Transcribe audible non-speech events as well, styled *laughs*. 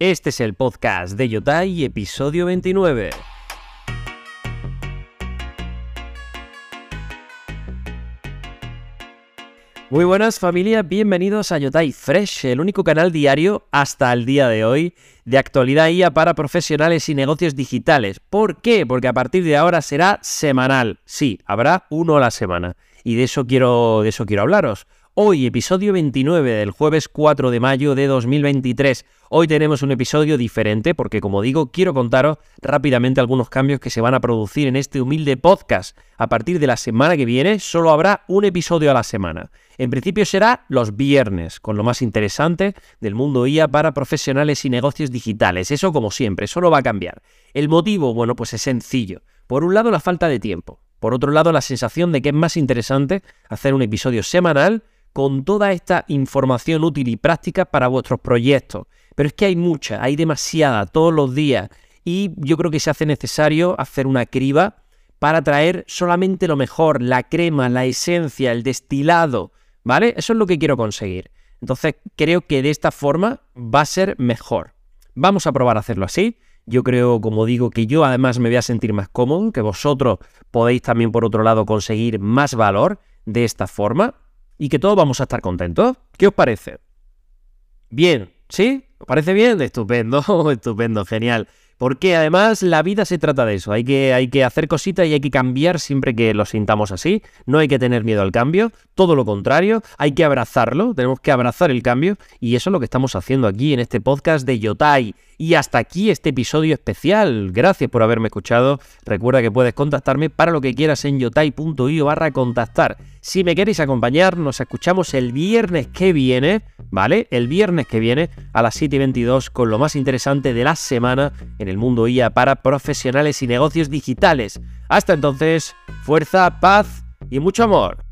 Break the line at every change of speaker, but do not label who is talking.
Este es el podcast de Yotai, episodio 29. Muy buenas familia, bienvenidos a Yotai Fresh, el único canal diario hasta el día de hoy de actualidad IA para profesionales y negocios digitales. ¿Por qué? Porque a partir de ahora será semanal. Sí, habrá uno a la semana. Y de eso quiero, de eso quiero hablaros. Hoy, episodio 29 del jueves 4 de mayo de 2023. Hoy tenemos un episodio diferente porque, como digo, quiero contaros rápidamente algunos cambios que se van a producir en este humilde podcast. A partir de la semana que viene solo habrá un episodio a la semana. En principio será los viernes, con lo más interesante del mundo IA para profesionales y negocios digitales. Eso como siempre, solo va a cambiar. El motivo, bueno, pues es sencillo. Por un lado, la falta de tiempo. Por otro lado, la sensación de que es más interesante hacer un episodio semanal con toda esta información útil y práctica para vuestros proyectos. Pero es que hay mucha, hay demasiada todos los días y yo creo que se hace necesario hacer una criba para traer solamente lo mejor, la crema, la esencia, el destilado, ¿vale? Eso es lo que quiero conseguir. Entonces creo que de esta forma va a ser mejor. Vamos a probar a hacerlo así. Yo creo, como digo, que yo además me voy a sentir más cómodo, que vosotros podéis también por otro lado conseguir más valor de esta forma y que todos vamos a estar contentos. ¿Qué os parece? Bien, ¿sí? ¿Os parece bien? Estupendo, *laughs* estupendo, genial. Porque además la vida se trata de eso. Hay que, hay que hacer cositas y hay que cambiar siempre que lo sintamos así. No hay que tener miedo al cambio. Todo lo contrario, hay que abrazarlo. Tenemos que abrazar el cambio. Y eso es lo que estamos haciendo aquí en este podcast de Yotai. Y hasta aquí este episodio especial. Gracias por haberme escuchado. Recuerda que puedes contactarme para lo que quieras en yotai.io barra contactar. Si me queréis acompañar, nos escuchamos el viernes que viene, ¿vale? El viernes que viene a las 7 y 22 con lo más interesante de la semana en el mundo IA para profesionales y negocios digitales. Hasta entonces, fuerza, paz y mucho amor.